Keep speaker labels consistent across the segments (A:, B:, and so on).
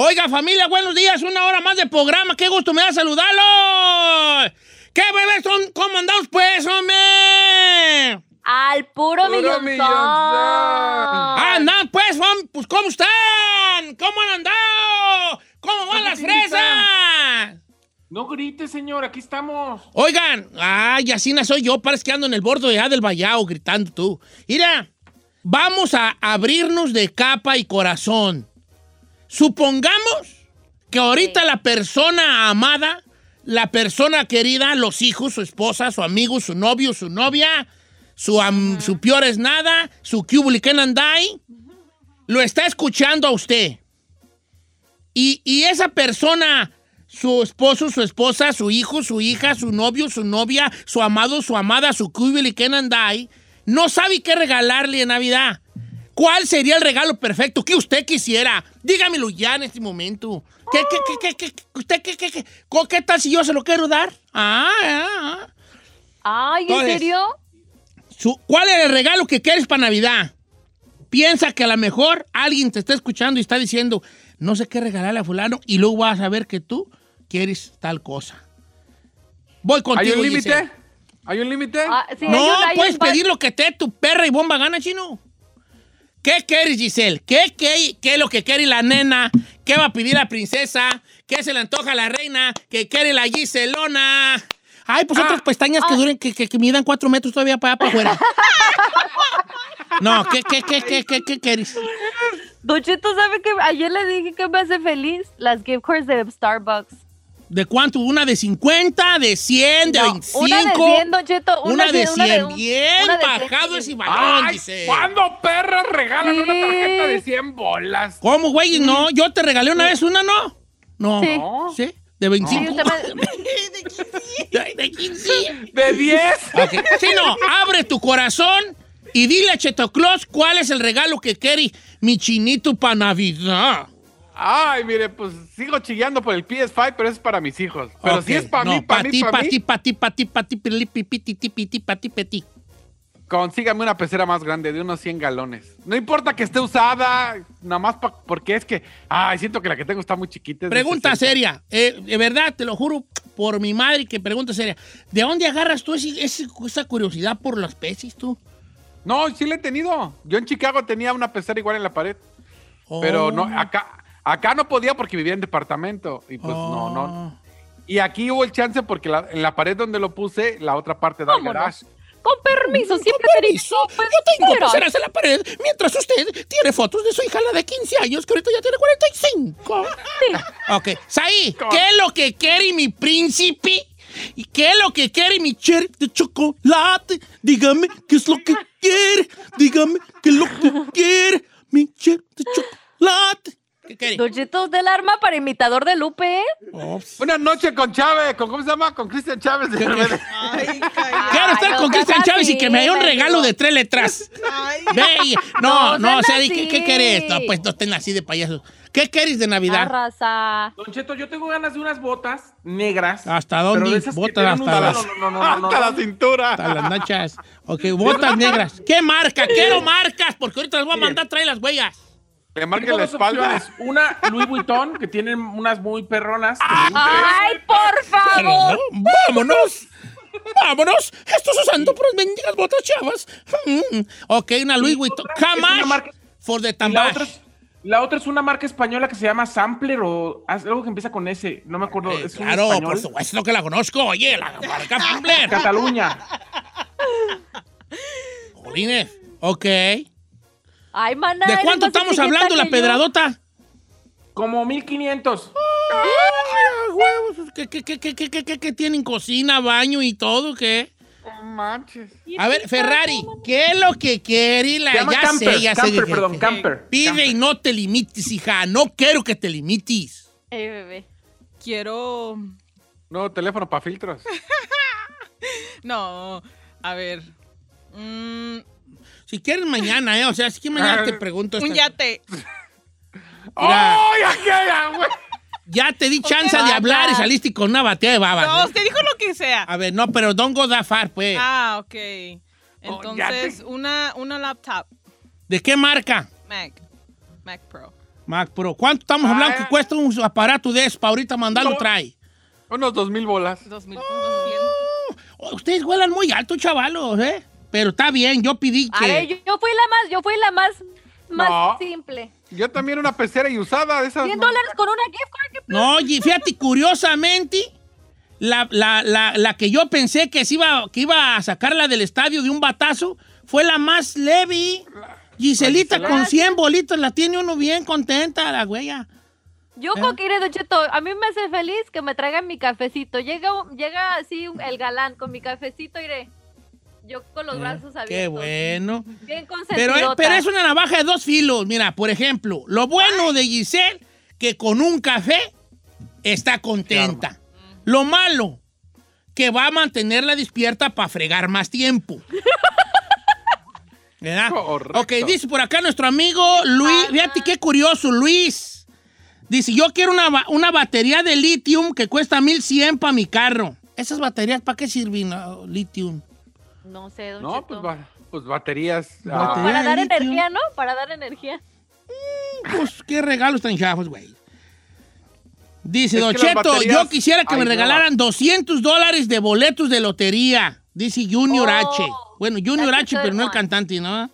A: Oiga, familia, buenos días. Una hora más de programa. Qué gusto me da saludarlo. ¿Qué bebés son? ¿Cómo andamos, pues, hombre?
B: Al puro,
C: Puro
B: millonzón.
C: millonzón.
A: Ah, andan, pues, hombre. Pues, ¿cómo están? ¿Cómo han andado? ¿Cómo van las fresas?
C: No grite, señor, aquí estamos.
A: Oigan, ay, así no soy yo, parece que ando en el borde ya del vallado gritando tú. Mira, vamos a abrirnos de capa y corazón. Supongamos que ahorita la persona amada, la persona querida, los hijos, su esposa, su amigo, su novio, su novia, su, am- su peor es nada, su cubuli que andai, lo está escuchando a usted. Y, y esa persona, su esposo, su esposa, su hijo, su hija, su novio, su novia, su amado, su amada, su cubili que andai, no sabe qué regalarle en Navidad. ¿Cuál sería el regalo perfecto que usted quisiera? Dígamelo ya en este momento. ¿Qué, qué, qué, qué, qué, usted, qué, qué, qué, qué tal si yo se lo quiero dar? Ah, ah, ah.
B: Ay, ¿en
A: Entonces-
B: serio?
A: Su- ¿Cuál es el regalo que quieres para Navidad? Piensa que a lo mejor alguien te está escuchando y está diciendo, no sé qué regalarle a fulano, y luego vas a ver que tú quieres tal cosa. Voy contigo,
C: ¿Hay un límite? ¿Hay un límite?
B: Ah, sí,
A: No, puedes pedir lo que te dé tu perra y bomba gana, chino. ¿Qué quieres, Giselle? ¿Qué, qué, qué es lo que quiere la nena? ¿Qué va a pedir la princesa? ¿Qué se le antoja a la reina? ¿Qué quiere la Giselona? Ay, pues
C: Ah.
A: otras pestañas que duren, que, que, que midan cuatro metros todavía para para afuera. No, ¿qué, qué, qué, qué, qué, qué quieres?
B: Don ¿sabe que ayer le dije que me hace feliz? Las gift cards de Starbucks.
A: ¿De cuánto? ¿Una de 50, de 100, de
B: No,
A: 25?
B: Una de 100, Don Cheto.
A: Una, de 100.
B: una de un-
A: Bien
B: una de 100.
A: bajado ese balón,
C: Ay,
A: dice.
C: ¿cuándo perras regalan
B: Sí.
C: una tarjeta de 100 bolas?
A: ¿Cómo, güey? No, yo te regalé una vez una, ¿no? No.
B: Sí.
C: No.
A: ¿Sí? De 25.
B: Sí, usted me-
A: de, de 15.
C: ¿De 10?
A: Ok. Sí, no, abre tu corazón y dile a Cheto Claus cuál es el regalo que quiere mi chinito para Navidad.
C: Ay, mire, pues sigo chillando por el PS5, pero es para mis hijos. Pero
A: Ok,
C: si es para
A: no,
C: mí, para mí,
A: ti,
C: para
A: pa'
C: mí,
A: ti, pa' ti, pa' ti, pa' ti, pili, pi, pi, ti, ti, pi, ti, pa' ti, pe, ti.
C: consígame una pecera más grande, de unos 100 galones. No importa que esté usada, nada más pa- porque es que, ay, siento que la que tengo está muy chiquita.
A: Pregunta
C: 60.
A: seria. Eh, de verdad, te lo juro por mi madre que pregunta seria. ¿De dónde agarras tú ese- esa curiosidad por los peces tú?
C: No, sí la he tenido. Yo en Chicago tenía una pecera igual en la pared. Pero no,
A: Oh.
C: acá, acá no podía porque vivía en departamento. Y pues no, no.
A: Oh.
C: Y aquí hubo el chance porque la- en la pared donde lo puse, la otra parte da
B: Vámonos.
C: garage.
B: Con permiso, siempre
A: Con permiso,
B: te digo,
A: yo tengo
B: pero-
A: peceras en la pared, mientras usted tiene fotos de su hija, la de 15 años, que ahorita ya tiene 45. Ok, Saí. ¿qué es lo que quiere mi príncipe? ¿Y qué es lo que quiere mi cherry de chocolate? Dígame qué es lo que quiere. Dígame qué es lo que quiere mi cherry de chocolate. ¿Qué
B: Cheto del arma para imitador de Lupe,
C: Una noche con Chávez, con ¿cómo se llama? Con Cristian Chávez. de RBD.
A: Quiero estar con Cristian Chávez y que me dé un regalo de tres letras. Ve, no,
B: No
A: no, o sea, ¿qué, qué querés? No, pues no estén así de payasos. ¿Qué querés de Navidad?
B: Arrasa.
D: Don Cheto, yo tengo ganas de unas botas negras.
A: ¿Hasta dónde? Botas hasta las-
D: No, no, no, no, no,
C: Hasta la
D: no.
C: cintura.
A: Hasta las nachas. Ok, botas negras. ¿Qué marca? Quiero marcas, porque ahorita les voy a mandar a traer las huellas.
C: Le marque
D: Tengo
C: la espalda.
D: opciones. Una Louis Vuitton, que tienen unas muy perronas.
B: ¡Ay, por
A: Pero,
B: favor!
A: ¡Vámonos! ¡Vámonos! Estás usando por las mendigas botas chavas. Mm. Ok, una Louis Vuitton.
D: marca-
A: for the
D: la,
A: tambash?
D: otra es, la otra es una marca española que se llama Sampler o algo que empieza con S. No me acuerdo.
A: Eh,
D: es un
A: claro,
D: español.
A: por supuesto que la conozco. Oye, la marca Fumbler.
D: Cataluña.
A: Jolines. Ok.
B: Ay, maná.
A: ¿De cuánto estamos hablando la
B: yo.
A: pedradota?
D: Como 1500.
A: Ay, huevos, ¿Qué, qué, qué, qué, qué, qué, qué, qué tienen? ¿Cocina, baño y todo? ¿Qué?
C: Manches.
A: A ver, Ferrari, ¿qué es lo que quiere la ya
D: camper,
A: sé, ya sé
D: camper,
A: que-
D: perdón,
A: que-
D: camper.
A: Pide
D: camper.
A: y no te limites, hija. No quiero que te limites.
B: Eh, bebé.
E: Quiero.
C: No, teléfono para filtros.
E: No. A ver. Mm,
A: Si quieres mañana, ¿eh? O sea, si quieres mañana te pregunto.
E: un yate.
C: ¡Ay, aquella, güey!
A: Ya te di chance de hablar y saliste con una batea de babas.
E: No, usted dijo lo que sea.
A: A ver, no, pero don't go that far, pues.
E: Ah, ok.
C: Oh, ya
E: Entonces, una, una laptop.
A: ¿De qué marca?
E: Mac. Mac Pro.
A: Mac Pro. ¿Cuánto estamos hablando
C: Ah.
A: que cuesta un aparato de eso para ahorita mandarlo trae?
C: Unos dos mil bolas.
E: Dos mil,
A: Oh, Ustedes vuelan muy alto, chavalos, ¿eh? Pero está bien, yo pedí
B: A ver,
A: que...
B: yo, yo fui la más, yo fui la más, más
C: No.
B: simple.
C: Yo también una pecera y usada de esas.
B: 100
C: no.
B: dólares con una gift card. ¿qué
A: No, y fíjate, curiosamente, la, la- la- la que yo pensé que, se iba, que iba a sacarla del estadio de un batazo fue la más leve. Giselita
C: La
A: con 100 bolitos la tiene uno bien contenta, la güeya.
B: Yo
A: ¿Eh?
B: con que iré, Don Cheto, a mí me hace feliz que me traigan mi cafecito. Llega, un- llega así el galán con mi cafecito, iré. Yo con los brazos abiertos.
A: Eh, Qué bueno.
B: Bien
A: Pero,
B: consentidota.
A: pero es una navaja de dos filos. Mira, por ejemplo, lo bueno de Giselle, que con un café está contenta. Lo malo, que va a mantenerla despierta para fregar más tiempo. ¿Verdad?
C: Correcto.
A: Ok, dice por acá nuestro amigo Luis. Fíjate qué curioso, Luis. Dice, yo quiero una, una batería de litio que cuesta 1100 para mi carro. ¿Esas baterías para qué sirven, no, litio?
B: No sé, Don
C: No,
B: Cheto.
C: pues, ba- pues baterías. ah.
B: Para dar energía, ¿no? Para dar energía.
A: Pues qué regalos tan chafos, güey. Dice,
C: Es
A: Don Cheto,
C: baterías-
A: yo quisiera que
C: Ay,
A: me
C: no.
A: regalaran 200 dólares de boletos de lotería. Dice Junior
B: Oh,
A: H. Bueno, Junior H, pero no el cantante, ¿no?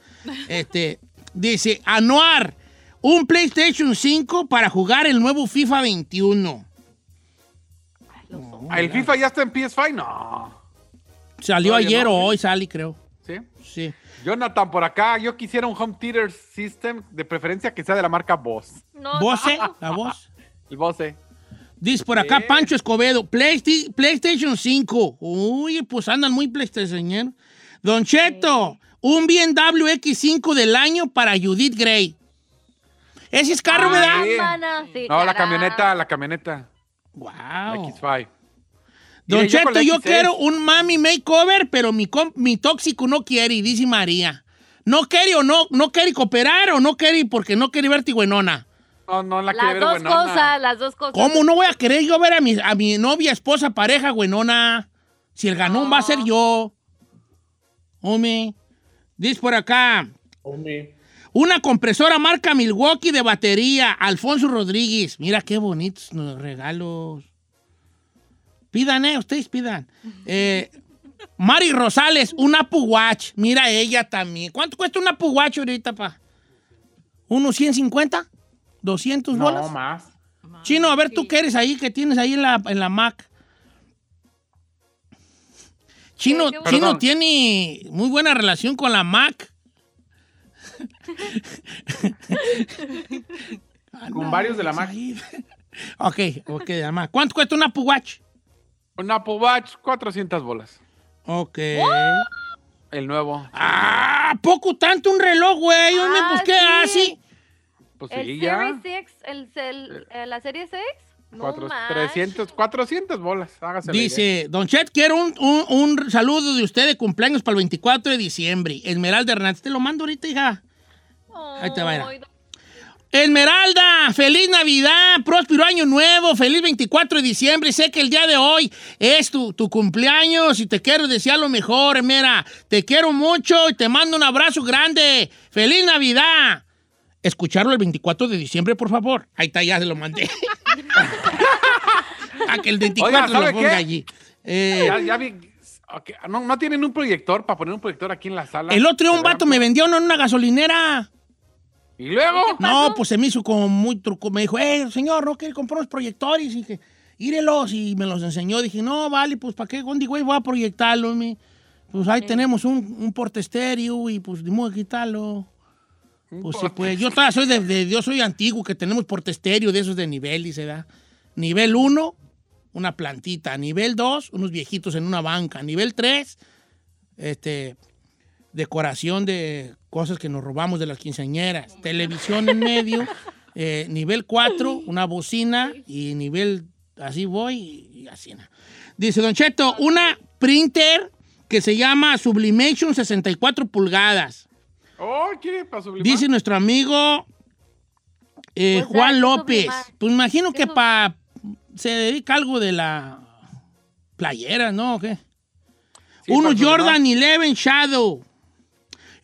A: Este, dice, Anuar, un PlayStation 5 para jugar el nuevo FIFA 21.
C: ¿El FIFA ya está en PS5? No.
A: Salió
C: Todavía
A: ayer
C: no,
A: o
C: ¿sí?
A: hoy, Sally, creo.
C: ¿Sí?
A: Sí.
C: Jonathan, por acá, yo quisiera un home theater system, de preferencia que sea de la marca Boss.
B: No,
A: ¿Voce? ¿La voz?
C: El Bose.
A: Dice por acá. Pancho Escobedo, Playsti- PlayStation 5. Uy, pues andan muy PlayStation. Don Cheto, un BMW X5 del año para Judith Gray. Ese es carro,
C: Ah,
A: ¿verdad?
C: sí. No, la camioneta, la camioneta.
A: Wow.
C: La X5.
A: Don
C: Mire,
A: Cheto, yo
C: X6.
A: quiero un mami makeover, pero mi, mi tóxico no quiere, dice María. No quiere o no, no quiere cooperar o no quiere porque no quiere verte buenona.
C: No, no la
B: Las
C: quiere ver
B: dos
C: buenona.
B: cosas, las dos cosas.
A: ¿Cómo no voy a querer yo ver a mi, a mi novia, esposa, pareja, buenona? Si el ganón va a ser yo. Hombre. Dice por acá. Una compresora marca Milwaukee de batería. Alfonso Rodríguez. Mira qué bonitos los regalos. Pidan, eh, ustedes pidan. Eh, Mari Rosales, un Apple Watch. Mira ella también. ¿Cuánto cuesta un Apple Watch ahorita, pa? ¿Unos 150? ¿200 bolas?
D: No, más.
A: Chino, a ver tú qué eres ahí, que tienes ahí en la, en la Mac. Chino,
B: ¿Qué- qué-
A: Chino
C: Perdón.
A: tiene muy buena relación con la Mac.
D: Con varios de la Mac.
A: Ok, ok, de la Mac. ¿Cuánto cuesta un Apple Watch?
C: Un Apple Watch, 400 bolas.
A: Ok.
C: El nuevo.
A: Ah, poco tanto un reloj, güey. Hombre,
B: Ah,
A: pues qué
B: sí.
A: así.
C: Pues
B: El
C: sí,
B: Series
C: ya.
B: 6, el, el- eh, la serie 6. No
C: Cuatro-
B: más.
C: 300, 400 bolas. Hágase.
A: Dice, Don Chet, quiero un, un- un saludo de usted de cumpleaños para el 24 de diciembre. Esmeralda Hernández. Te lo mando ahorita, hija. Ahí te va.
B: Ay,
A: Esmeralda, feliz Navidad, próspero año nuevo, feliz 24 de diciembre. Sé que el día de hoy es tu, tu cumpleaños y te quiero desear lo mejor. Mira, te quiero mucho y te mando un abrazo grande. Feliz Navidad. Escucharlo el 24 de diciembre, por favor. Ahí está, ya se lo mandé. A que el 24
C: Oiga, ¿sabe
A: lo ponga
C: qué?
A: allí. Eh,
C: Ya, ya vi. ok, ¿No, ¿No tienen un proyector para poner un proyector aquí en la sala?
A: el otro día un vato me vendió uno en una gasolinera.
C: ¿Y luego?
A: No, pues se me hizo como muy truco. Me dijo, eh, señor, ¿no quiere comprar unos proyectores? Y dije, írelos. Y me los enseñó. Dije, no, vale, pues ¿para qué? ¿Dónde, güey, voy a proyectarlo? mi? Pues ahí tenemos un, un porte estéreo y pues ni modo de quitarlo. Pues sí, pues yo todavía soy de, de- yo soy antiguo, que tenemos porte estéreo de esos de nivel, dice, ¿verdad? Nivel 1, una plantita. Nivel 2, unos viejitos en una banca. Nivel 3, este, decoración de cosas que nos robamos de las quinceañeras. Televisión en medio. eh, nivel 4, una bocina. Y nivel, así voy y, así. ¿no? Dice Don Cheto, una printer que se llama Sublimation 64 pulgadas.
C: Oh, ¿quiere para sublimar?
A: Dice nuestro amigo eh,
B: Pues,
A: Juan
B: ¿qué
A: López.
B: sublimar?
A: Pues imagino que
B: ¿Qué sub-
A: para se dedica algo de la playera, ¿no? ¿O qué?
C: Sí,
A: Unos
C: para sublimar.
A: Jordan 11 Shadow.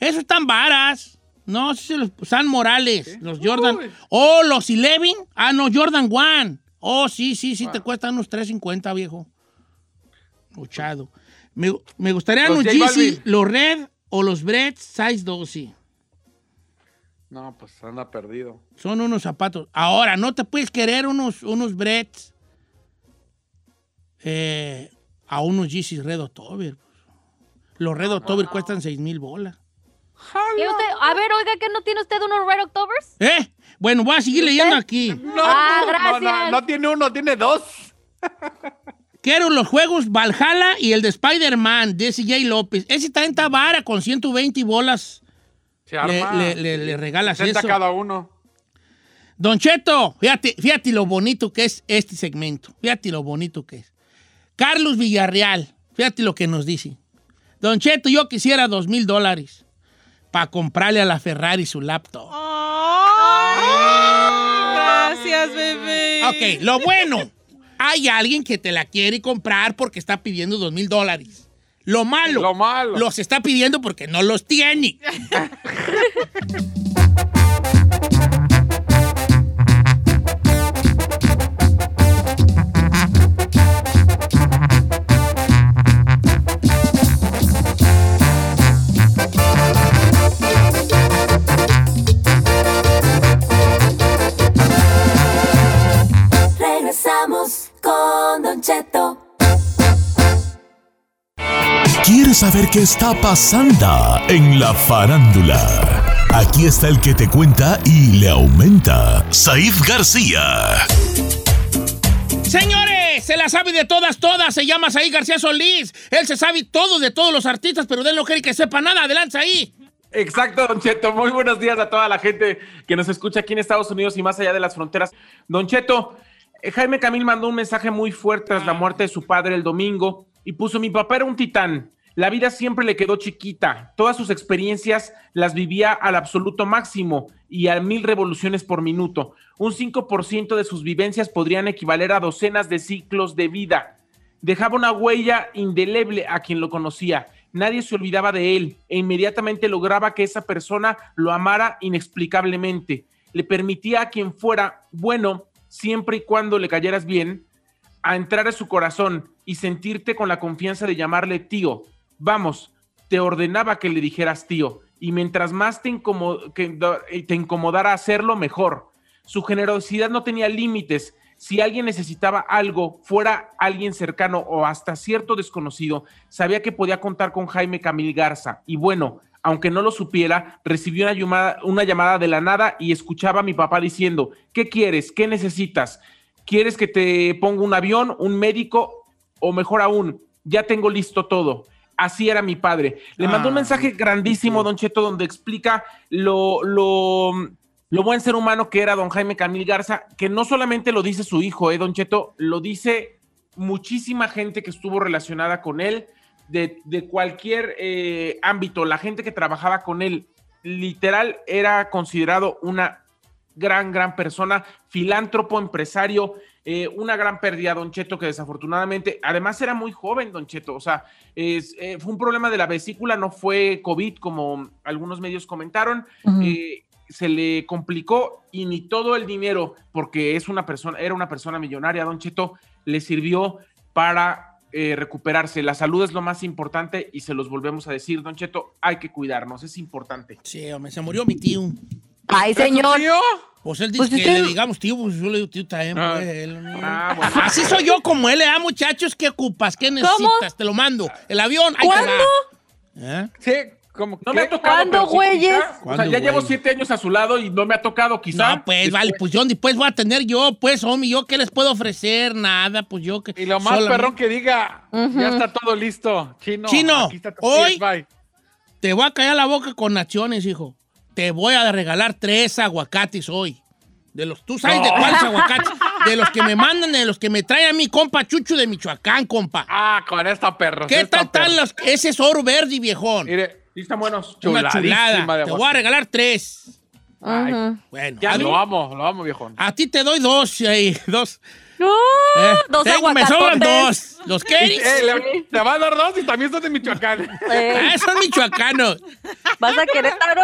A: Esos están varas. No, sí se los, San Morales, los Jordan. Oh, los Eleven. Ah, no, Jordan One. Oh, sí, sí, sí, te cuestan unos 3.50, viejo. Luchado. Me, me gustaría
C: Los
A: Yeezy,
C: Balvin.
A: los Red o los Bread Size 12.
C: No, pues anda perdido.
A: Son unos zapatos. Ahora, no te puedes querer unos, unos Breads eh, a unos Yeezys Red October. Los Red October cuestan 6 mil bolas.
B: ¿Y usted- A ver, oiga, ¿que no tiene usted unos Red Octobers?
A: ¿Eh? Bueno, voy a seguir leyendo aquí.
C: No,
B: Ah,
C: no, no, no,
B: gracias.
C: no tiene uno, tiene dos.
A: Quiero los juegos Valhalla y el de Spider-Man de CJ López. Ese también está vara con 120 bolas.
C: Se
A: Le,
C: arma.
A: le- le- le regalas
C: 60
A: eso.
C: cada uno.
A: Don Cheto, fíjate, fíjate lo bonito que es este segmento. Fíjate lo bonito que es. Carlos Villarreal, fíjate lo que nos dice. Don Cheto, yo quisiera dos mil dólares para comprarle a la Ferrari su laptop.
E: Gracias, bebé.
A: Ok, lo bueno, hay alguien que te la quiere comprar porque está pidiendo dos mil dólares. Lo malo,
C: Lo malo.
A: los está pidiendo porque no los tiene.
F: Regresamos con Don Cheto.
G: ¿Quieres saber qué está pasando en la farándula? Aquí está el que te cuenta y le aumenta, Saif García.
A: Señores, se la sabe de todas, todas. Se llama Saí García Solís. Él se sabe todo de todos los artistas, pero de él no quiere que sepa nada. Adelante ahí.
D: Exacto, Don Cheto. Muy buenos días a toda la gente que nos escucha aquí en Estados Unidos y más allá de las fronteras. Don Cheto, Jaime Camil mandó un mensaje muy fuerte tras la muerte de su padre el domingo y puso: Mi papá era un titán. La vida siempre le quedó chiquita. Todas sus experiencias las vivía al absoluto máximo y a mil revoluciones por minuto. Un 5% de sus vivencias podrían equivaler a docenas de ciclos de vida. Dejaba una huella indeleble a quien lo conocía. Nadie se olvidaba de él e inmediatamente lograba que esa persona lo amara inexplicablemente. Le permitía a quien fuera bueno, siempre y cuando le cayeras bien, a entrar a su corazón y sentirte con la confianza de llamarle tío. Vamos, te ordenaba que le dijeras tío, y mientras más te, eh, te incomodara hacerlo, mejor. Su generosidad no tenía límites. Si alguien necesitaba algo, fuera alguien cercano o hasta cierto desconocido, sabía que podía contar con Jaime Camil Garza. Y bueno, aunque no lo supiera, recibió una llamada, una llamada de la nada y escuchaba a mi papá diciendo, ¿qué quieres? ¿Qué necesitas? ¿Quieres que te ponga un avión, un médico o mejor aún, ya tengo listo todo? Así era mi padre. Le mandó un
C: Ah,
D: mensaje grandísimo, Don Cheto, donde explica lo, lo, lo buen ser humano que era don Jaime Camil Garza, que no solamente lo dice su hijo, eh, Don Cheto, lo dice muchísima gente que estuvo relacionada con él, de, de cualquier eh, ámbito. La gente que trabajaba con él, literal, era considerado una gran, gran persona, filántropo, empresario, eh, una gran pérdida, Don Cheto, que desafortunadamente, además era muy joven, Don Cheto, o sea, es, eh, fue un problema de la vesícula, no fue COVID, como algunos medios comentaron, eh, se le complicó y ni todo el dinero, porque es una persona, era una persona millonaria, Don Cheto, le sirvió para eh, recuperarse. La salud es lo más importante y se los volvemos a decir, Don Cheto, hay que cuidarnos, es importante.
A: Sí, hombre, se murió mi tío.
B: Ay, señor.
C: ¿Tío?
A: Pues él dice
B: Pues
A: que
B: usted-
A: le digamos tío, pues yo le digo tío también.
C: Ah.
A: pues, él, ¿no?
D: Ah, bueno.
A: Así soy yo como él, ¿eh, muchachos? ¿Qué ocupas? ¿Qué necesitas? Te lo mando. El avión, ahí
B: ¿Cuándo?
A: ¿Eh?
C: Sí, como
D: No me ha tocado.
B: ¿Cuándo,
D: pero sí,
B: güeyes?
D: O sea,
A: ¿Cuándo,
D: ya llevo siete años a su lado y no me ha tocado, quizá.
A: No, pues,
D: Después-
A: vale, pues yo después voy a tener yo, pues, homie, ¿yo qué les puedo ofrecer? Nada, pues yo que...
C: Y lo más
A: solamente-
C: perrón que diga, ya está todo listo. Chino,
A: Chino,
C: aquí está tu
A: hoy-
C: PS5.
A: Te voy a callar la boca con naciones, hijo. Te voy a regalar tres aguacates hoy. De los, ¿tú sabes de cuáles aguacates? De los que me mandan, de los que me trae a mi compa Chucho de Michoacán, compa.
C: Ah, con esta perro.
A: ¿Qué tal están los, ese es oro verde, viejón?
C: Mire,
D: Sí, están buenos.
A: Una chulada.
C: de
A: Te voy a regalar tres.
B: Ujú.
A: Bueno,
D: Ya
C: lo amo, lo amo, viejón.
A: a ti te doy dos, ahí, dos.
B: ¡No!
A: Eh,
B: Dos
A: tengo- me sobran dos. ¿Los quieres?
C: Eh, le, le va a dar dos y también son de Michoacán.
B: Eh,
A: Ah, son michoacanos.
B: ¿Vas a Querétaro?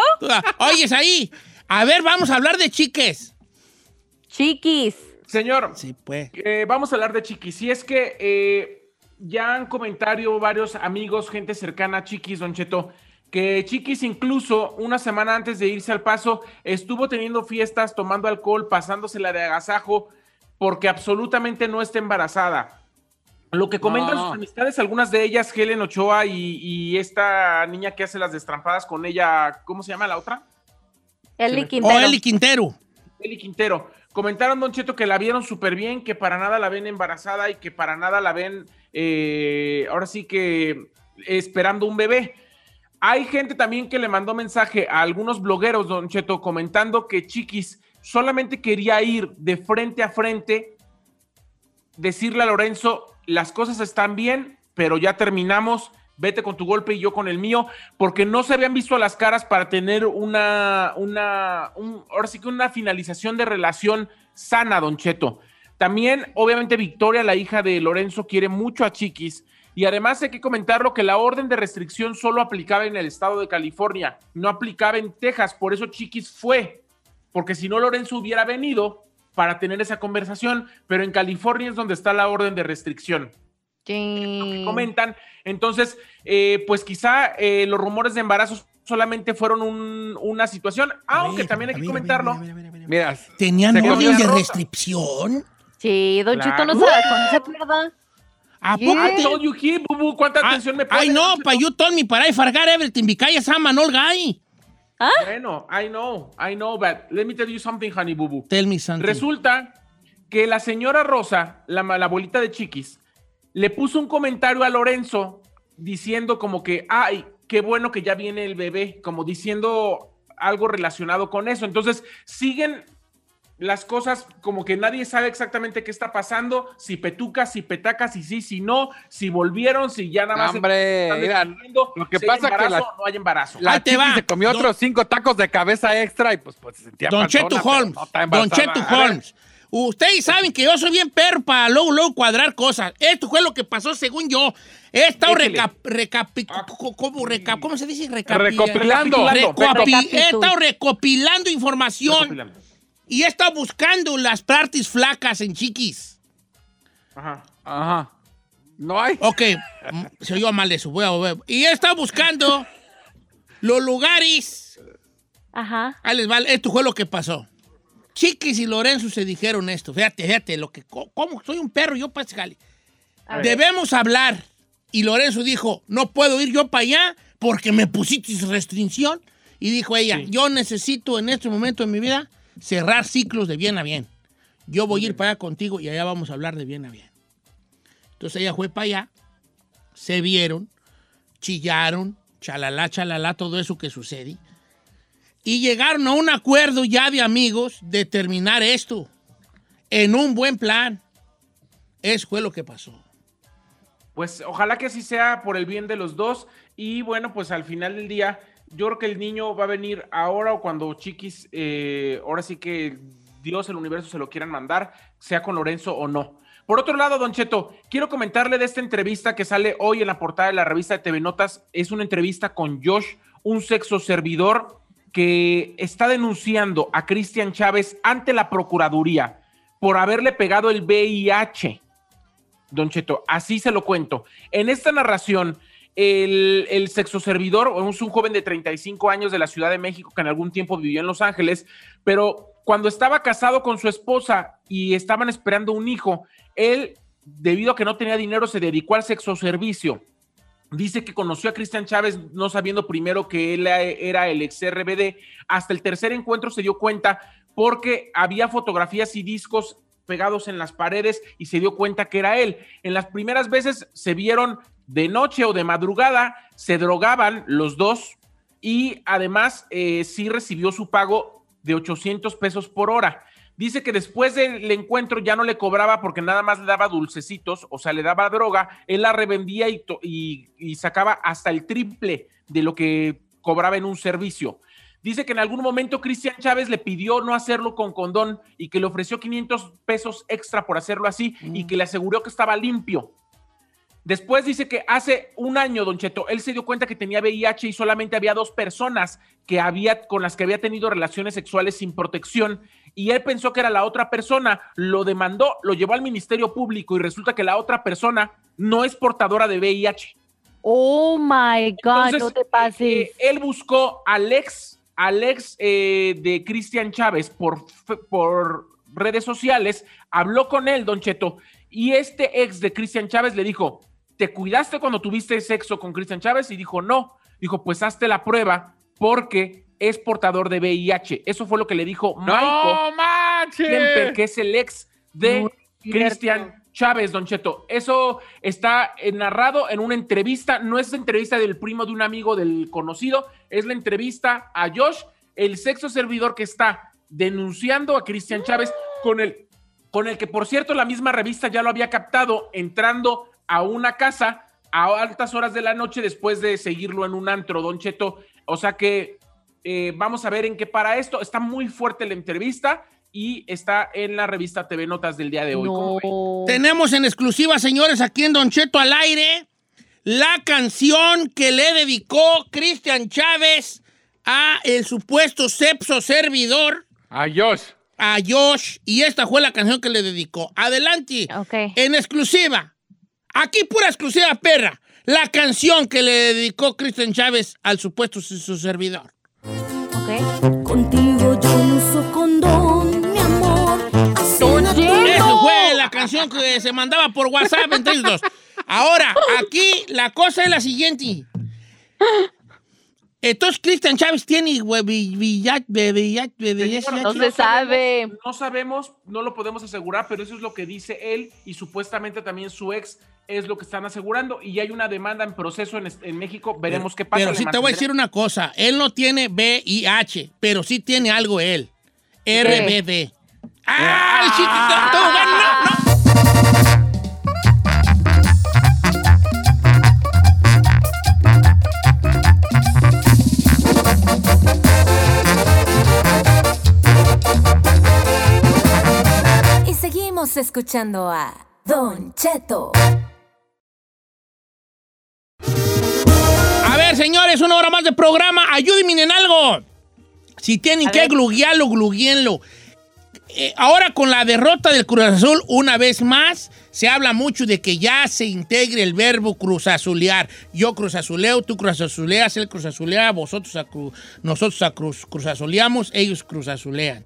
A: Oyes ahí. A ver, vamos a hablar de chiques.
B: Chiquis.
D: Señor,
A: Sí, pues.
D: eh, vamos a hablar de Chiquis. Si es que eh, ya han comentado varios amigos, gente cercana a Chiquis, Don Cheto, que Chiquis incluso una semana antes de irse al paso estuvo teniendo fiestas, tomando alcohol, pasándosela de agasajo, porque absolutamente no está embarazada. Lo que comentan
C: No.
D: sus amistades, algunas de ellas, Helen Ochoa y, y esta niña que hace las destrampadas con ella, ¿cómo se llama la otra?
B: Eli
A: O
B: Quintero.
A: Eli Quintero.
D: Eli Quintero. Comentaron, Don Cheto, que la vieron súper bien, que para nada la ven embarazada y que para nada la ven, eh, ahora sí que esperando un bebé. Hay gente también que le mandó mensaje a algunos blogueros, Don Cheto, comentando que Chiquis solamente quería ir de frente a frente, decirle a Lorenzo, las cosas están bien, pero ya terminamos, vete con tu golpe y yo con el mío, porque no se habían visto las caras para tener una, una, un- ahora sí que una finalización de relación sana, Don Cheto. También, obviamente, Victoria, la hija de Lorenzo, quiere mucho a Chiquis. Y además hay que comentarlo que la orden de restricción solo aplicaba en el estado de California, no aplicaba en Texas, por eso Chiquis fue, porque si no Lorenzo hubiera venido para tener esa conversación, pero en California es donde está la orden de restricción
B: Sí.
D: comentan. Entonces, eh, pues quizá eh, los rumores de embarazo solamente fueron un- una situación, aunque
A: ver,
D: también hay que comentarlo.
C: Mira,
A: ¿Tenían orden de restricción?
B: Sí, Don
D: Claro.
B: Chito, no se con se pierda.
A: ¿A poco
D: I told you he, bubu, ¿cuánta
A: Ah,
D: atención me pones?
A: Ay, no, pa' you told me para I forgot everything because I'm an old guy.
D: Bueno, I know, I know, but let me tell you something, honey, bubu.
A: Tell me something.
D: Resulta que la señora Rosa, la, la abuelita de Chiquis, le puso un comentario a Lorenzo diciendo como que, ay, qué bueno que ya viene el bebé, como diciendo algo relacionado con eso. Entonces, siguen las cosas como que nadie sabe exactamente qué está pasando, si petucas, si petacas, si sí, si no, si volvieron, si ya nada más... se
C: hombre,
D: están
C: mira, lo que
D: si
C: pasa que
D: embarazo,
C: la-
D: no hay embarazo.
C: la
A: te va.
C: se comió
A: Don-
C: otros cinco tacos de cabeza extra y pues, pues se sentía
A: Don
C: pero
A: Holmes.
C: no
A: Don
C: ver,
A: Holmes. Ustedes saben que yo soy bien perro para luego, luego cuadrar cosas. Esto fue lo que pasó según yo. He estado recap, recapi- co- ¿cómo, recap- ¿cómo se dice? Recapi-
C: Recopilando.
A: Recopi- he estado recopilando información
D: Recopilando.
A: Y he estado buscando las partes flacas en chiquis.
D: Ajá.
C: Ajá. No hay.
A: Ok, se oyó mal eso. Voy a volver. Y he estado buscando los lugares.
B: Ajá.
A: Ahí les va, esto fue lo que pasó. Chiquis y Lorenzo se dijeron esto. Fíjate, fíjate, lo que, ¿cómo soy un perro yo para
B: ver.
A: Debemos hablar. Y Lorenzo dijo, no puedo ir yo para allá porque me pusiste restricción. Y dijo ella,
D: Sí.
A: yo necesito en este momento de mi vida cerrar ciclos de bien a bien. Yo voy a ir para allá contigo y allá vamos a hablar de bien a bien. Entonces ella fue para allá, se vieron, chillaron, chalala, chalala, todo eso que sucede. Y llegaron a un acuerdo ya de amigos de terminar esto en un buen plan. Eso fue lo que pasó.
D: Pues ojalá que así sea por el bien de los dos. Y bueno, pues al final del día, yo creo que el niño va a venir ahora o cuando Chiquis, eh, ahora sí que Dios, el universo se lo quieran mandar, sea con Lorenzo o no. Por otro lado, Don Cheto, quiero comentarle de esta entrevista que sale hoy en la portada de la revista de TV Notas. Es una entrevista con Josh, un sexo servidor que está denunciando a Cristian Chávez ante la Procuraduría por haberle pegado el VIH. Don Cheto, así se lo cuento. En esta narración, el, el sexoservidor es un joven de 35 años de la Ciudad de México que en algún tiempo vivió en Los Ángeles, pero cuando estaba casado con su esposa y estaban esperando un hijo, él, debido a que no tenía dinero, se dedicó al sexoservicio. Dice que conoció a Cristian Chávez no sabiendo primero que él era el ex RBD. Hasta el tercer encuentro se dio cuenta porque había fotografías y discos pegados en las paredes y se dio cuenta que era él. En las primeras veces se vieron de noche o de madrugada, se drogaban los dos y además eh, sí recibió su pago de 800 pesos por hora. Dice que después del encuentro ya no le cobraba porque nada más le daba dulcecitos, o sea, le daba droga, él la revendía y, y, y sacaba hasta el triple de lo que cobraba en un servicio. Dice que en algún momento Cristian Chávez le pidió no hacerlo con condón y que le ofreció 500 pesos extra por hacerlo así y que le aseguró que estaba limpio. Después dice que hace un año, Don Cheto, él se dio cuenta que tenía VIH y solamente había dos personas que había, con las que había tenido relaciones sexuales sin protección y él pensó que era la otra persona, lo demandó, lo llevó al Ministerio Público y resulta que la otra persona no es portadora de VIH.
B: Oh my God,
D: Entonces,
B: no te pases.
D: eh, él buscó al ex, al ex eh, de Cristian Chávez por, por redes sociales, habló con él, Don Cheto, y este ex de Cristian Chávez le dijo, ¿te cuidaste cuando tuviste sexo con Cristian Chávez? Y dijo, no. Dijo, pues hazte la prueba porque es portador de VIH. Eso fue lo que le dijo Michael
C: ¡No manches!
D: Kemper, que es el ex de Cristian Chávez, Don Cheto. Eso está eh, narrado en una entrevista, no es entrevista del primo de un amigo del conocido, es la entrevista a Josh, el sexo servidor que está denunciando a Cristian Chávez con el, con el que, por cierto, la misma revista ya lo había captado entrando a una casa a altas horas de la noche después de seguirlo en un antro, Don Cheto. O sea que eh, vamos a ver en qué para esto. Está muy fuerte la entrevista y está en la revista TV Notas del día de hoy.
A: Tenemos en exclusiva, señores, aquí en Don Cheto al aire, la canción que le dedicó Cristian Chávez a el supuesto sepso servidor,
C: A Josh.
A: a Josh, y esta fue la canción que le dedicó. Adelante.
B: Ok.
A: En exclusiva. Aquí pura exclusiva, perra. La canción que le dedicó Cristian Chávez al supuesto su servidor.
B: Ok.
F: Contigo yo no uso condón, mi amor.
A: Eso fue la canción que se mandaba por WhatsApp entre ellos dos. Ahora, aquí la cosa es la siguiente. Entonces, Cristian Chávez tiene villat-
D: Señor,
B: No se sabe.
D: No sabemos, no lo podemos asegurar, pero eso es lo que dice él y supuestamente también su ex es lo que están asegurando y hay una demanda en proceso en, en México. Veremos qué pasa.
A: Pero sí te voy a decir una cosa. Él no tiene VIH, pero sí tiene algo él. RBD. ¡Ah! todo bueno, no, no.
F: Y seguimos escuchando a Don Cheto.
A: A ver, señores, una hora más de programa. Ayúdenme en algo. Si tienen
B: A
A: que
B: ver.
A: gluguiarlo, gluguienlo. Eh, ahora con la derrota del Cruz Azul, una vez más, se habla mucho de que ya se integre el verbo cruzazulear. Yo cruzazuleo, tú cruzazuleas, él cruzazulea, vosotros a cru- nosotros a cruz, cruzazuleamos, ellos cruzazulean.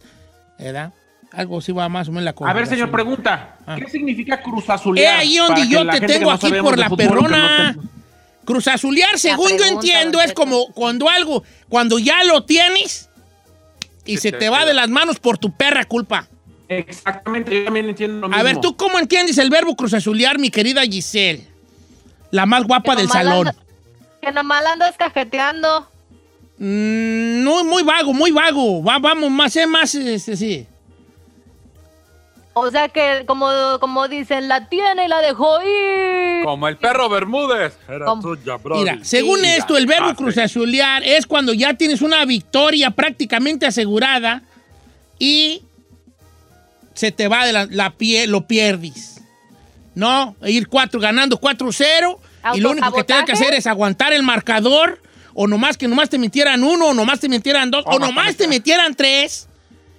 A: ¿Verdad? Algo así va más o menos la
D: A ver, señor, pregunta.
A: Ah.
D: ¿Qué significa cruzazulear?
A: ahí donde
D: Para que
A: yo
D: la
A: te tengo
D: no
A: aquí
D: sabemos
A: por la
D: no
A: perrona.
D: te-
A: Cruzazulear, según yo entiendo, es como cuando algo, cuando ya lo tienes y se,
C: te
A: te va de las manos por tu perra culpa.
D: Exactamente, yo también entiendo lo mismo.
A: A ver, ¿tú cómo entiendes el verbo cruzazulear, mi querida Giselle? La más guapa del salón.
B: anda- que nomás la andas cajeteando.
A: Mm, no, muy vago, muy vago. Va- vamos, más, es más, este, sí.
B: O sea que, como, como dicen, la tiene y la dejó ir.
C: Como el perro Bermúdez. Era
B: Com-
C: tuya, brody.
A: Mira, según
C: Sí,
A: esto, el verbo cruzazulear es cuando ya tienes una victoria prácticamente asegurada y se te va de la, la pie, lo pierdes. ¿No? Ir cuatro, ganando 4-0 y lo único que tienes que hacer es aguantar el marcador o nomás que nomás te metieran uno o nomás te metieran dos o
C: Vamos,
A: nomás te metieran tres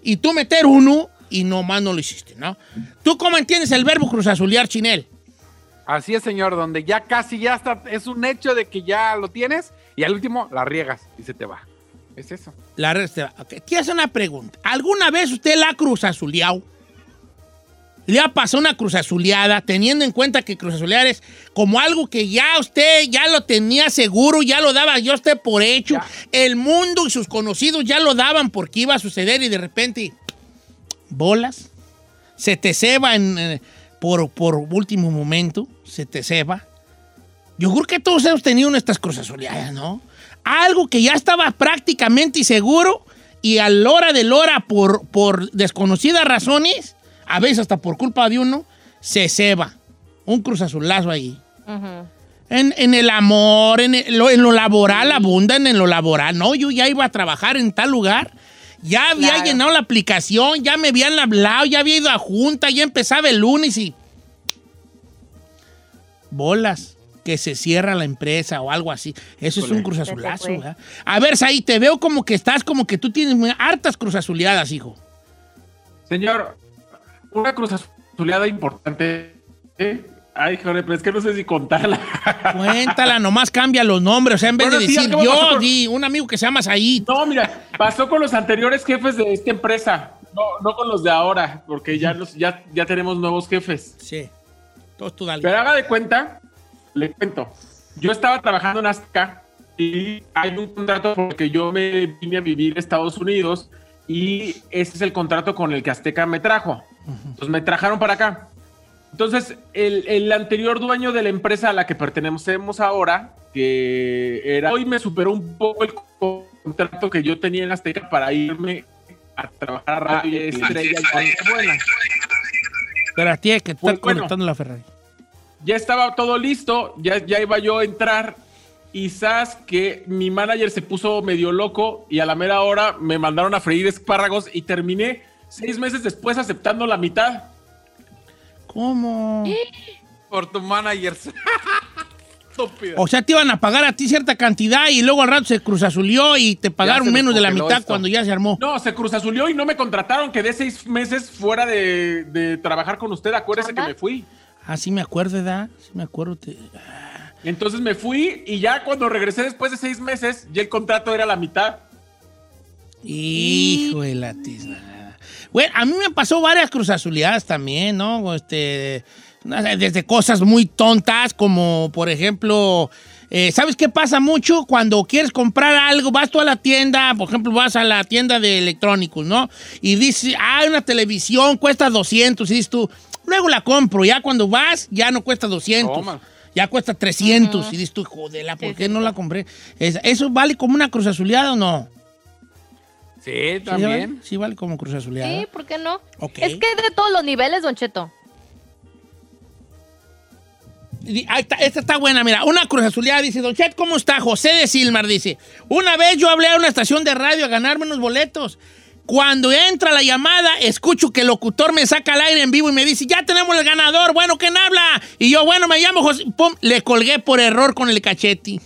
A: y tú meter uno y nomás no lo hiciste, ¿no? ¿Tú cómo entiendes el verbo cruzazulear, Chinel?
C: Así es, señor, donde ya casi ya está, es un hecho de que ya lo tienes y al último la riegas y se te va. Es eso.
A: La resta. Ok, Quiero hacer una pregunta. ¿Alguna vez usted la ha cruzazuleado? ¿Le ha pasado una cruzazuleada teniendo en cuenta que cruzazulear es como algo que ya usted ya lo tenía seguro, ya lo daba yo usted por hecho?
C: Ya.
A: El mundo y sus conocidos ya lo daban porque iba a suceder y de repente, bolas, se te ceba en, eh, por, por último momento, se te ceba. Yo creo que todos hemos tenido nuestras cruzazuleadas, ¿no? Algo que ya estaba prácticamente seguro y a la hora de la hora, por, por desconocidas razones, a veces hasta por culpa de uno, se ceba. Un cruzazulazo ahí.
B: Ujú.
A: En, en el amor, en, el- lo, en lo laboral, abundan en lo laboral. No, yo ya iba a trabajar en tal lugar. Ya había
B: Claro.
A: llenado la aplicación, ya me habían hablado, ya había ido a junta, ya empezaba el lunes y. Bolas, que se cierra la empresa o algo así. Eso es un cruzazulazo. A ver, Saí, te veo como que estás como que tú tienes muy hartas cruzazuleadas, hijo.
D: Señor, una cruz azuleada importante. ¿eh? Ay, joder, pero es que no sé si contarla.
A: Cuéntala, nomás cambia los nombres. O sea, en vez
D: Bueno,
A: de
D: sí,
A: decir yo, di un amigo que se llama Said.
D: No, mira, pasó con los anteriores jefes de esta empresa. No, no con los de ahora, porque ya, los, ya, ya tenemos nuevos jefes.
A: Sí. Todos tú dale.
D: Pero haga de cuenta, le cuento. Yo estaba trabajando en Azteca y hay un contrato porque yo me vine a vivir a Estados Unidos y ese es el contrato con el que Azteca me trajo. Entonces me trajeron para acá. Entonces, el, el anterior dueño de la empresa a la que pertenecemos ahora, que era hoy me superó un poco el contrato que yo tenía en Azteca para irme a trabajar a Radio Estrella.
A: Pero a ti es que está
D: Pues, bueno.
A: conectando la Ferrari.
D: ya estaba todo listo, ya, ya iba yo a entrar. Y sabes que mi manager se puso medio loco y a la mera hora me mandaron a freír espárragos y terminé seis meses después aceptando la mitad.
A: ¿Cómo?
C: Por tu manager. Estúpido.
A: O sea, te iban a pagar a ti cierta cantidad y luego al rato se cruzazulió y te pagaron menos de la mitad
C: esto.
A: cuando ya se armó.
D: No, se cruzazulió y no me contrataron. Quedé seis meses fuera de, de trabajar con usted. Acuérdese que me fui.
A: Ah, sí me acuerdo, ¿verdad? Sí me acuerdo. te-
D: Entonces me fui y ya cuando regresé después de seis meses, ya el contrato era la mitad.
A: Hijo de la tiznada. Bueno, a mí me pasó varias cruzazuleadas también, ¿no? Este, desde cosas muy tontas, como por ejemplo, eh, ¿sabes qué pasa mucho? Cuando quieres comprar algo, vas tú a la tienda, por ejemplo, vas a la tienda de electrónicos, ¿no? Y dices, ah, una televisión cuesta 200, y dices tú, luego la compro. Ya cuando vas, ya no cuesta 200.
C: Toma.
A: Ya cuesta 300. Y dices tú, jodela, ¿por
B: Sí,
A: qué
B: sí,
A: no
B: sí.
A: la compré? Es- ¿Eso vale como una cruzazuleada o no?
C: Sí,
A: ¿Sí vale?
C: también.
A: Sí, vale como cruzazuleada.
B: Sí, ¿por qué no? Es que de todos los niveles, Don Cheto.
A: Ahí está, esta está buena, mira. Una cruzazuleada dice, Don Chet, ¿cómo está? José de Silmar dice, una vez yo hablé a una estación de radio a ganarme unos boletos. Cuando entra la llamada, escucho que el locutor me saca al aire en vivo y me dice, ya tenemos el ganador, bueno, ¿quién habla? Y yo, bueno, me llamo José. Pum, le colgué por error con el cachete.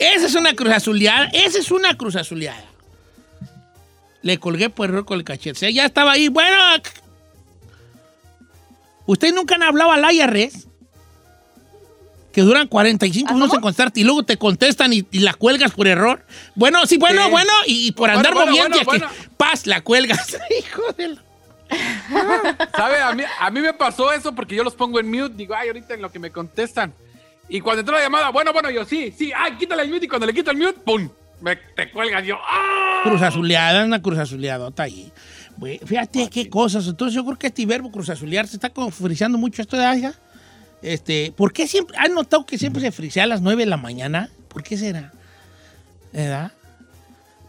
A: Esa es una cruzazuleada, esa es una cruzazuleada. Le colgué por error con el cachete. O sea, ya estaba ahí, bueno... ¿Ustedes nunca han hablado al IRS? Que duran 45 minutos en contestarte y luego te contestan y, y la cuelgas por error. Bueno, sí, bueno,
C: Sí.
A: bueno, y, y por
C: Bueno,
A: andar
C: bueno,
A: moviendo,
C: bueno, bueno.
A: paz, la cuelgas. Hijo de la-
C: ¿Sabe? A mí, a mí me pasó eso porque yo los pongo en mute. Digo, ay, ahorita en lo que me contestan. Y cuando entró la llamada, bueno, bueno, yo sí, sí, ay, quítale el mute. Y cuando le quito el mute, ¡pum! Me, te cuelgan. Yo, ¡ah!
A: Cruz azuleada, una cruz azuleadota ahí. Fíjate qué cosas. Entonces yo creo que este verbo cruz azulear se está como friseando mucho esto de allá. Este, ¿por qué siempre, han notado que siempre se frisea a las 9 de la mañana? ¿Por qué será? ¿Verdad?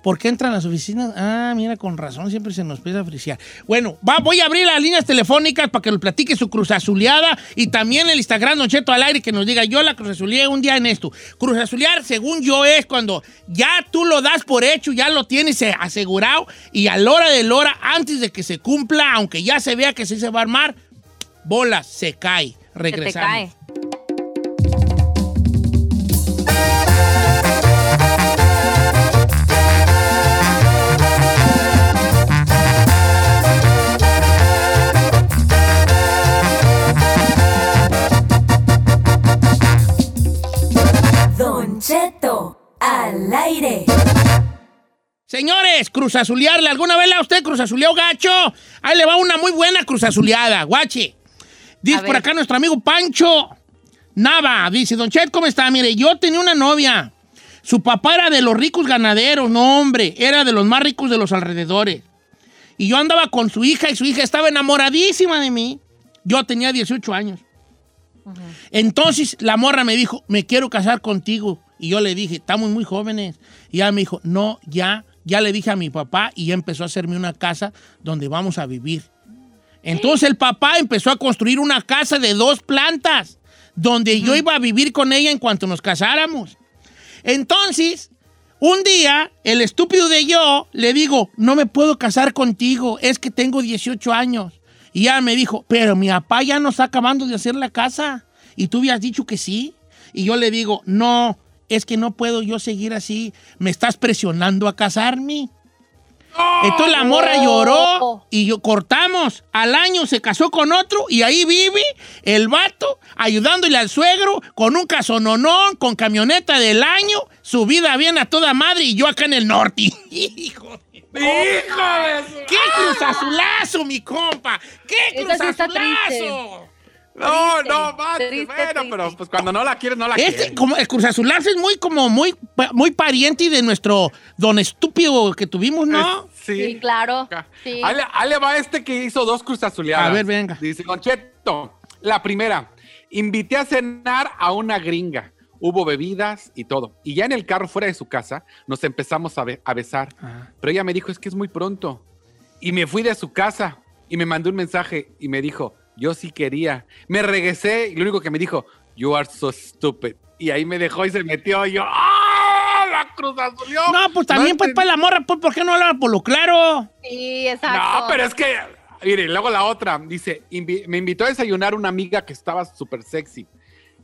A: ¿Por qué entran las oficinas? Ah, mira, con razón, siempre se nos empieza a. Bueno, va, voy a abrir las líneas telefónicas para que nos platique su cruz azuleada y también el Instagram Don Cheto al aire que nos diga, yo la cruz azuleé un día en esto. Cruz azulear, según yo, es cuando ya tú lo das por hecho, ya lo tienes eh, asegurado y a la hora de la hora, antes de que se cumpla, aunque ya se vea que sí se va a armar, bola, se cae.
B: Se te
A: Regresamos.
B: cae.
F: Al aire.
A: Señores, cruzazulearle. ¿Alguna vez la usted cruzazuleó gacho? Ahí le va una muy buena cruzazuleada, guache. Dice por acá nuestro amigo Pancho Nava. Dice, Don Chet, ¿cómo está? Mire, yo tenía una novia. Su papá era de los ricos ganaderos. No, hombre, era de los más ricos de los alrededores. Y yo andaba con su hija y su hija estaba enamoradísima de mí. Yo tenía 18 años. Entonces la morra me dijo, me quiero casar contigo. Y yo le dije, estamos muy jóvenes. Y ella me dijo, no, ya, ya le dije a mi papá y ya empezó a hacerme una casa donde vamos a vivir. Entonces el papá empezó a construir una casa de dos plantas donde yo iba a vivir con ella en cuanto nos casáramos. Entonces, un día, el estúpido de yo le digo, no me puedo casar contigo, es que tengo 18 años. Y ella me dijo, pero mi papá ya nos está acabando de hacer la casa. Y tú habías dicho que sí. Y yo le digo, no, es que no puedo yo seguir así. Me estás presionando a casarme. Entonces la morra lloró y yo cortamos. Al año se casó con otro y ahí vive el vato ayudándole al suegro con un casononón, con camioneta del año, su vida bien a toda madre y yo acá en el norte. Hijo de...
C: ¡Hijo de su-
A: ¡Qué cruzazulazo, mi compa! ¡Qué
B: Esa sí está
A: cruzazulazo!
C: No,
B: Triste,
C: no, mate,
B: triste,
C: bueno,
B: triste.
C: pero pues cuando no la quieres, no la
A: Este,
C: quieres.
A: como el cruzazulazo es muy, como muy, muy pariente de nuestro don estúpido que tuvimos, ¿no?
C: Sí.
B: Sí, claro. Sí.
C: Ahí le- ahí le va este que hizo dos cruz azuleadas.
A: A ver, venga.
C: Dice, Concheto, la primera, invité a cenar a una gringa. Hubo bebidas y todo. Y ya en el carro fuera de su casa nos empezamos a, be- a besar.
A: Ajá.
C: Pero ella me dijo, es que es muy pronto. Y me fui de su casa y me mandó un mensaje y me dijo, yo sí quería. Me regresé y lo único que me dijo, you are so stupid. Y ahí me dejó y se metió y yo, ¡ah! La cruz azuleó.
A: No, pues también, pues,
C: entendí.
A: para la morra, pues, ¿por qué no habla por lo claro?
B: Sí, exacto.
C: No, pero es que, mire, luego la otra, dice, invi- me invitó a desayunar una amiga que estaba súper sexy.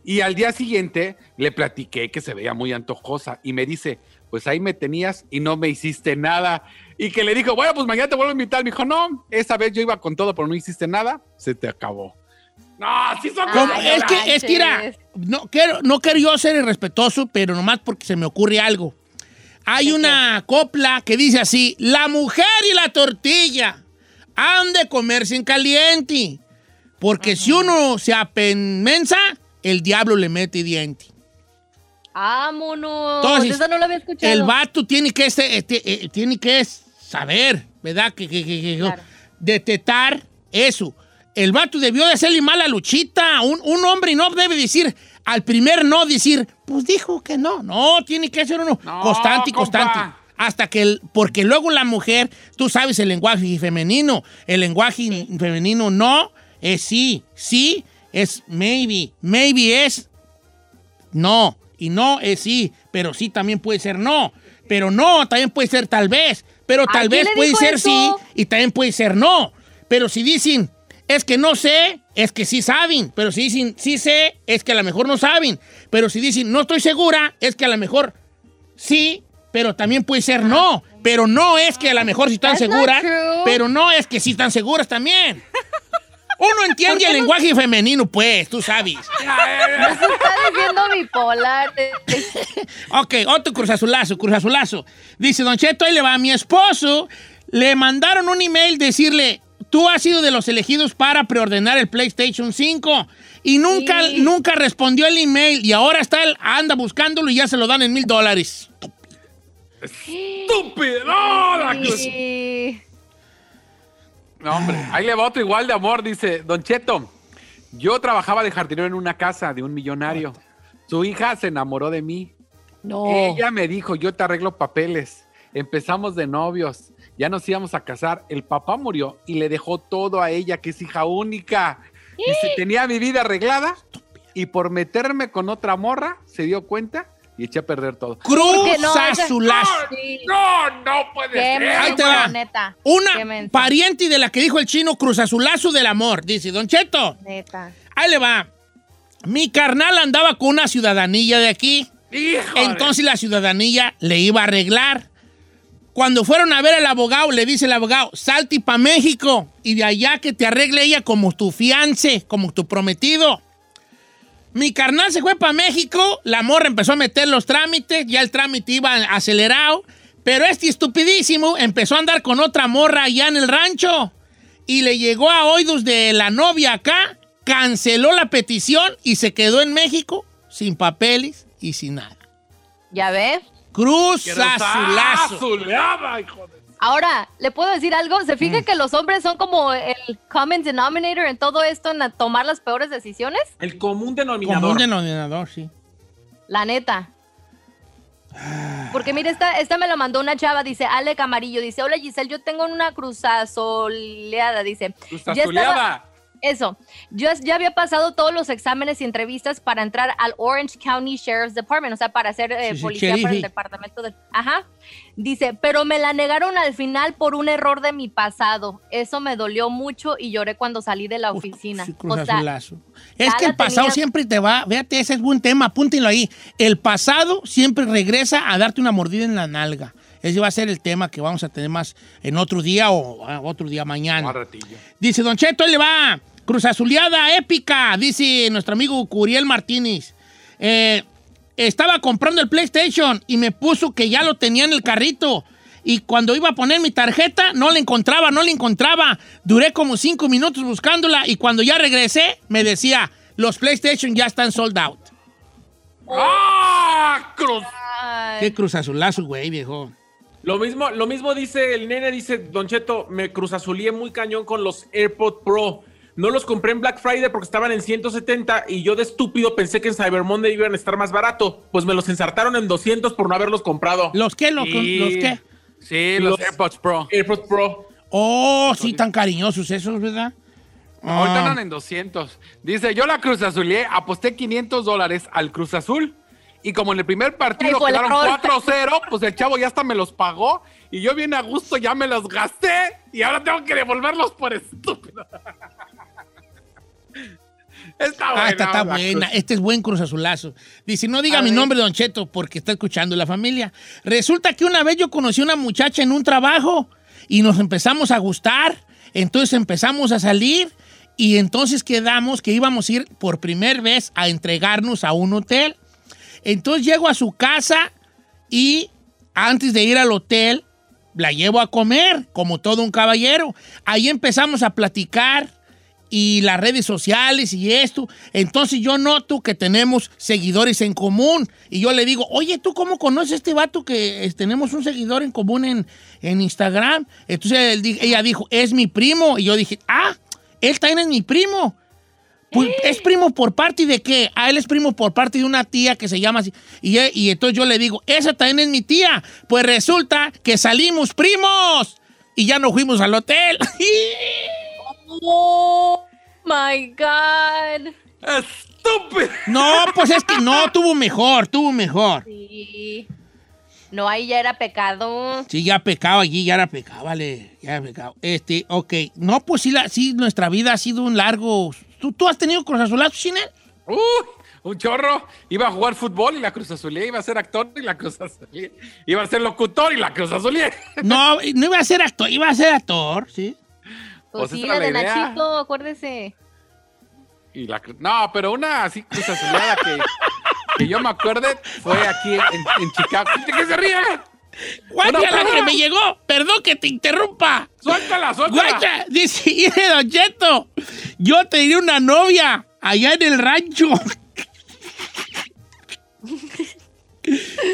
C: Y al día siguiente le platiqué que se veía muy antojosa y me dice, pues ahí me tenías y no me hiciste nada. Y que le dijo, bueno, pues mañana te vuelvo a invitar. Me dijo, no, esa vez yo iba con todo, pero no hiciste nada, se te acabó. No, sí son
B: Ay,
A: es que, es que, mira,
B: manches.
A: no quiero, no quiero yo ser irrespetuoso, pero nomás porque se me ocurre algo. Hay una copla que dice así, la mujer y la tortilla han de comerse en caliente, porque si uno se apenmensa, el diablo le mete diente.
B: Vámonos.
A: Entonces,
B: Esa no la había escuchado.
A: El vato tiene que, este- este, eh, tiene que saber, ¿verdad? Que, que, que- que-
B: Claro.
A: detectar eso. El vato debió de hacerle mal a Luchita. Un, un hombre no debe decir, al primer no decir, pues dijo que no. No, tiene que ser uno
C: No,
A: constante y
C: compa.
A: constante. Hasta que, el, porque luego la mujer, tú sabes el lenguaje femenino. El lenguaje femenino no es sí. Sí es maybe. Maybe es no. Y no es sí, pero sí también puede ser no. Pero no también puede ser tal vez. Pero
B: ¿A
A: tal vez puede ser
B: eso?
A: sí y también puede ser no. Pero si dicen, es que no sé, es que sí saben. Pero si dicen, sí sé, es que a lo mejor no saben. Pero si dicen, no estoy segura, es que a lo mejor sí, pero también puede ser no. Pero no es que a lo mejor sí están
B: That's
A: seguras, pero no es que sí están seguras también. Uno entiende el lenguaje femenino, pues, tú sabes.
B: Se está diciendo bipolar.
A: Ok, otro cruzazulazo, cruzazulazo. Dice, Don Cheto, ahí le va a mi esposo. Le mandaron un email decirle, tú has sido de los elegidos para preordenar el PlayStation 5. Y nunca,
B: Sí.
A: nunca respondió el email. Y ahora está, anda buscándolo y ya se lo dan en mil dólares.
C: estúpido.
B: Sí.
C: No, hombre, ahí le va otro igual de amor, dice Don Cheto. Yo trabajaba de jardinero en una casa de un millonario. Su hija se enamoró de mí.
B: No.
C: Ella me dijo, yo te arreglo papeles. Empezamos de novios, ya nos íbamos a casar. El papá murió y le dejó todo a ella, que es hija única. Dice, tenía mi vida arreglada y por meterme con otra morra se dio cuenta y eché a perder todo.
B: Porque no,
A: Cruzazulazo.
B: Sí.
C: No, no puede
B: Qué
C: ser.
A: Ahí te va.
B: neta.
A: Una pariente de la que dijo el chino, cruzazulazo del amor. Dice, Don Cheto,
B: Neta.
A: ahí le va. Mi carnal andaba con una ciudadanía de aquí.
C: Híjole.
A: Entonces la ciudadanía le iba a arreglar. Cuando fueron a ver al abogado, le dice el abogado, salte para México y de allá que te arregle ella como tu fiance, como tu prometido. Mi carnal se fue para México, la morra empezó a meter los trámites, ya el trámite iba acelerado, pero este estupidísimo empezó a andar con otra morra allá en el rancho y le llegó a oídos de la novia acá, canceló la petición y se quedó en México sin papeles y sin nada.
B: ¿Ya ves?
A: Cruz azulazo.
C: Azuleada, hijo.
B: Ahora, ¿le puedo decir algo? ¿Se
A: Mm.
B: fija que los hombres son como el common denominator en todo esto, en tomar las peores decisiones?
D: El común denominador.
A: Como un denominador, sí.
B: La neta. Porque mire, esta, esta me lo mandó una chava, dice Ale Camarillo, dice, hola Giselle, yo tengo una cruzazoleada, dice.
C: Cruz
B: "Ya estaba-
C: azuleada.
B: Eso, yo ya había pasado todos los exámenes y entrevistas para entrar al Orange County Sheriff's Department, o sea, para ser eh,
A: Sí, sí,
B: policía para el departamento del... Ajá. Dice, pero me la negaron al final por un error de mi pasado. Eso me dolió mucho y lloré cuando salí de la oficina.
A: Sí, Cruz
B: o sea.
A: Es que el pasado
B: tenía-
A: siempre te va, véate, ese es buen tema, apúntenlo ahí. El pasado siempre regresa a darte una mordida en la nalga. Ese va a ser el tema que vamos a tener más en otro día o otro día mañana. Dice Don Cheto, ahí le va. Cruz Azuleada épica, dice nuestro amigo Curiel Martínez. Eh, estaba comprando el PlayStation y me puso que ya lo tenía en el carrito. Y cuando iba a poner mi tarjeta, no la encontraba, no la encontraba. Duré como cinco minutos buscándola y cuando ya regresé, me decía, los PlayStation ya están sold out.
C: ¡Ah! Cruz.
A: Qué Cruz Azulazo, güey, viejo.
D: Lo mismo, lo mismo dice el nene, dice Don Cheto, me cruzazulié muy cañón con los AirPod Pro. No los compré en Black Friday porque estaban en 170 y yo de estúpido pensé que en Cyber Monday iban a estar más barato. Pues me los ensartaron en 200 por no haberlos comprado.
A: ¿Los qué, los,
C: Sí.
A: los qué?
C: Sí, los,
D: Los-
C: AirPods Pro.
D: AirPods Pro.
A: Oh, sí, tan cariñosos esos, ¿verdad?
C: Ahorita
A: Ah.
C: andan en 200. Dice, yo la Cruz Azulié, aposté 500 dólares al Cruz Azul. Y como en el primer partido
B: Ay,
C: quedaron
B: error.
C: 4-0, pues el chavo ya hasta me los pagó. Y yo bien a gusto ya me los gasté. Y ahora tengo que devolverlos por estúpido. está buena.
A: Ah, está, está
C: la
A: buena.
C: Cruz.
A: Este es buen Cruz Azulazo. Dice, no diga
C: A
A: mi
C: ver.
A: nombre, Don Cheto, porque está escuchando la familia. Resulta que una vez yo conocí a una muchacha en un trabajo y nos empezamos a gustar. Entonces empezamos a salir y entonces quedamos que íbamos a ir por primera vez a entregarnos a un hotel. Entonces llego a su casa y antes de ir al hotel la llevo a comer, como todo un caballero. Ahí empezamos a platicar y las redes sociales y esto. Entonces yo noto que tenemos seguidores en común. Y yo le digo, oye, ¿tú cómo conoces a este vato que eh, tenemos un seguidor en común en, en Instagram? Entonces él ella dijo, es mi primo. Y yo dije, ah, él también es mi primo. Pues, ¿Es primo por parte de qué? Ah, él es primo por parte de una tía que se llama así. Y, eh, y entonces yo le digo, esa también es mi tía. Pues resulta que salimos primos. Y ya nos fuimos al hotel.
B: Oh my God.
C: ¡Estúpido!
A: No, pues es que no, tuvo mejor, tuvo mejor.
B: Sí. No, ahí ya era pecado.
A: Sí, ya pecado allí, ya era pecado, vale, ya era pecado. Este, ok. No, pues sí, la, sí, nuestra vida ha sido un largo... ¿Tú, tú has tenido Cruz Azulazo, Chinel?
C: ¡Uy! Un chorro. Iba a jugar fútbol y la Cruz Azulié. Iba a ser actor y la Cruz Azulié. Iba a ser locutor y la Cruz Azulié.
A: No, no iba a ser actor, iba a ser actor, sí.
B: Pues
C: Pues
B: sí, la
C: era
B: de
C: la idea.
B: Nachito, acuérdese.
C: Y la no, pero una así Cruz Azuleada que, que yo me acuerde fue aquí en, en Chicago. ¿De qué se ríe?
A: Guacha,
C: Una
A: la que me llegó. Perdón que te interrumpa.
C: Suéltala, suéltala.
A: Guacha, dice, mire, Don Cheto, yo tenía una novia allá en el rancho.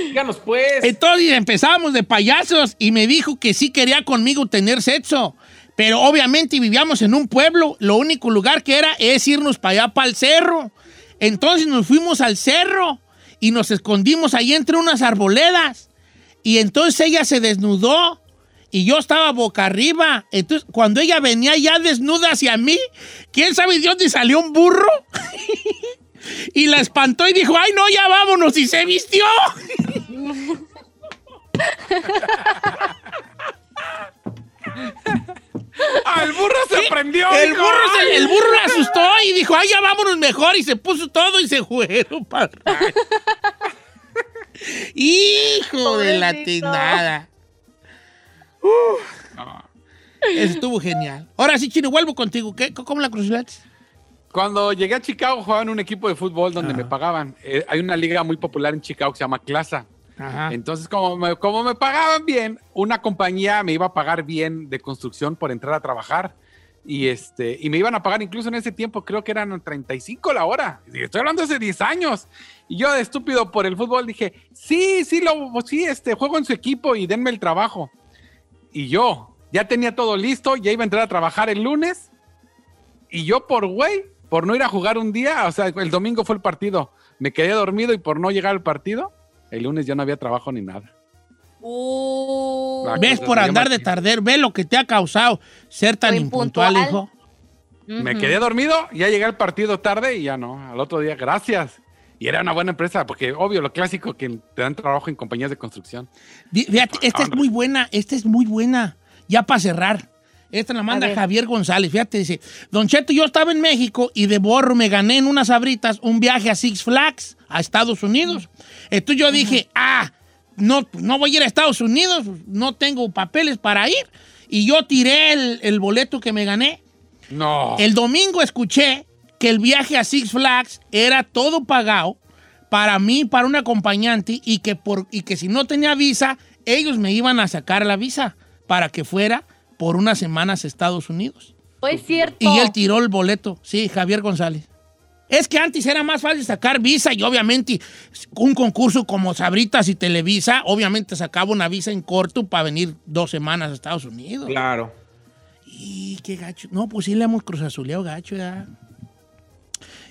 D: Díganos pues.
A: Entonces empezamos de payasos y me dijo que sí quería conmigo tener sexo. Pero obviamente vivíamos en un pueblo, lo único lugar que era es irnos para allá, para el cerro. Entonces nos fuimos al cerro y nos escondimos ahí entre unas arboledas. Y entonces ella se desnudó y yo estaba boca arriba. Entonces cuando ella venía ya desnuda hacia mí, ¿quién sabe de dónde salió un burro? y la espantó y dijo, ay no, ya vámonos y se vistió.
C: Ah, el burro se prendió.
A: El burro, se- el burro le asustó y dijo, ay, ya vámonos mejor. Y se puso todo y se fueron para. Hijo de la tinada. Eso estuvo genial. Ahora sí, Chino, vuelvo contigo. ¿Qué? ¿Cómo la cruzaste?
C: Cuando llegué a Chicago jugaba en un equipo de fútbol donde me pagaban. Eh, hay una liga muy popular en Chicago que se llama Clasa.
A: Ajá.
C: Entonces, como me, como me pagaban bien, una compañía me iba a pagar bien de construcción por entrar a trabajar. Y, este, y me iban a pagar incluso en ese tiempo, creo que eran 35 la hora. Estoy hablando hace 10 años. Y yo de estúpido por el fútbol dije, sí, sí, lo, sí, este, juego en su equipo y denme el trabajo. Y yo ya tenía todo listo, ya iba a entrar a trabajar el lunes. Y yo por güey, por no ir a jugar un día, o sea, el domingo fue el partido, me quedé dormido y por no llegar al partido, El lunes ya no había trabajo ni nada.
B: Uh,
A: ¿Ves por andar de
C: aquí.
A: tardero? ¿Ves lo que te ha causado ser tan impuntual, hijo?
C: Me quedé dormido, ya llegué al partido tarde y ya no. Al otro día, gracias. Y era una buena empresa, porque obvio, lo clásico que te dan trabajo en compañías de construcción.
A: Fíjate, esta es muy buena, esta es muy buena. Ya para cerrar. Esta la manda. Javier González. Fíjate, dice, Don Cheto, yo estaba en México y de borro me gané en unas abritas un viaje a Six Flags, a Estados Unidos. Entonces yo dije, ah, no, no voy a ir a Estados Unidos, no tengo papeles para ir. Y yo tiré el, el boleto que me gané.
C: No.
A: El domingo escuché que el viaje a Six Flags era todo pagado para mí, para un acompañante, y que, por, y que si no tenía visa, ellos me iban a sacar la visa para que fuera por unas semanas a Estados Unidos.
B: no es cierto.
A: Y él tiró el boleto, sí, Javier González. Es que antes era más fácil sacar visa y obviamente un concurso como Sabritas y Televisa, obviamente sacaba una visa en corto para venir dos semanas a Estados Unidos.
D: Claro.
A: Y qué gacho. No, pues sí le hemos cruzazuleado gacho ya.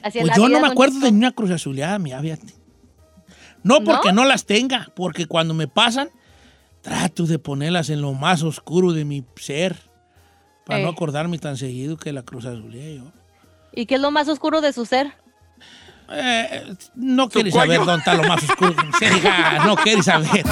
A: Pues yo no me acuerdo de ni una cruzazuleada, mía, fíjate. No porque
B: ¿No?
A: ¿No? las tenga, porque cuando me pasan, trato de ponerlas en lo más oscuro de mi ser. Para no
B: Eh.
A: acordarme tan seguido que la cruzazuleé yo.
B: ¿Y qué es lo más oscuro de su ser?
A: Eh, no quieres saber dónde está lo más oscuro de mi ser, hija, No quieres saber.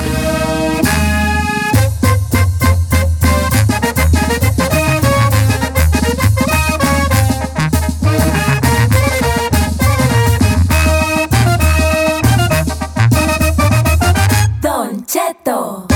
F: Don Cheto.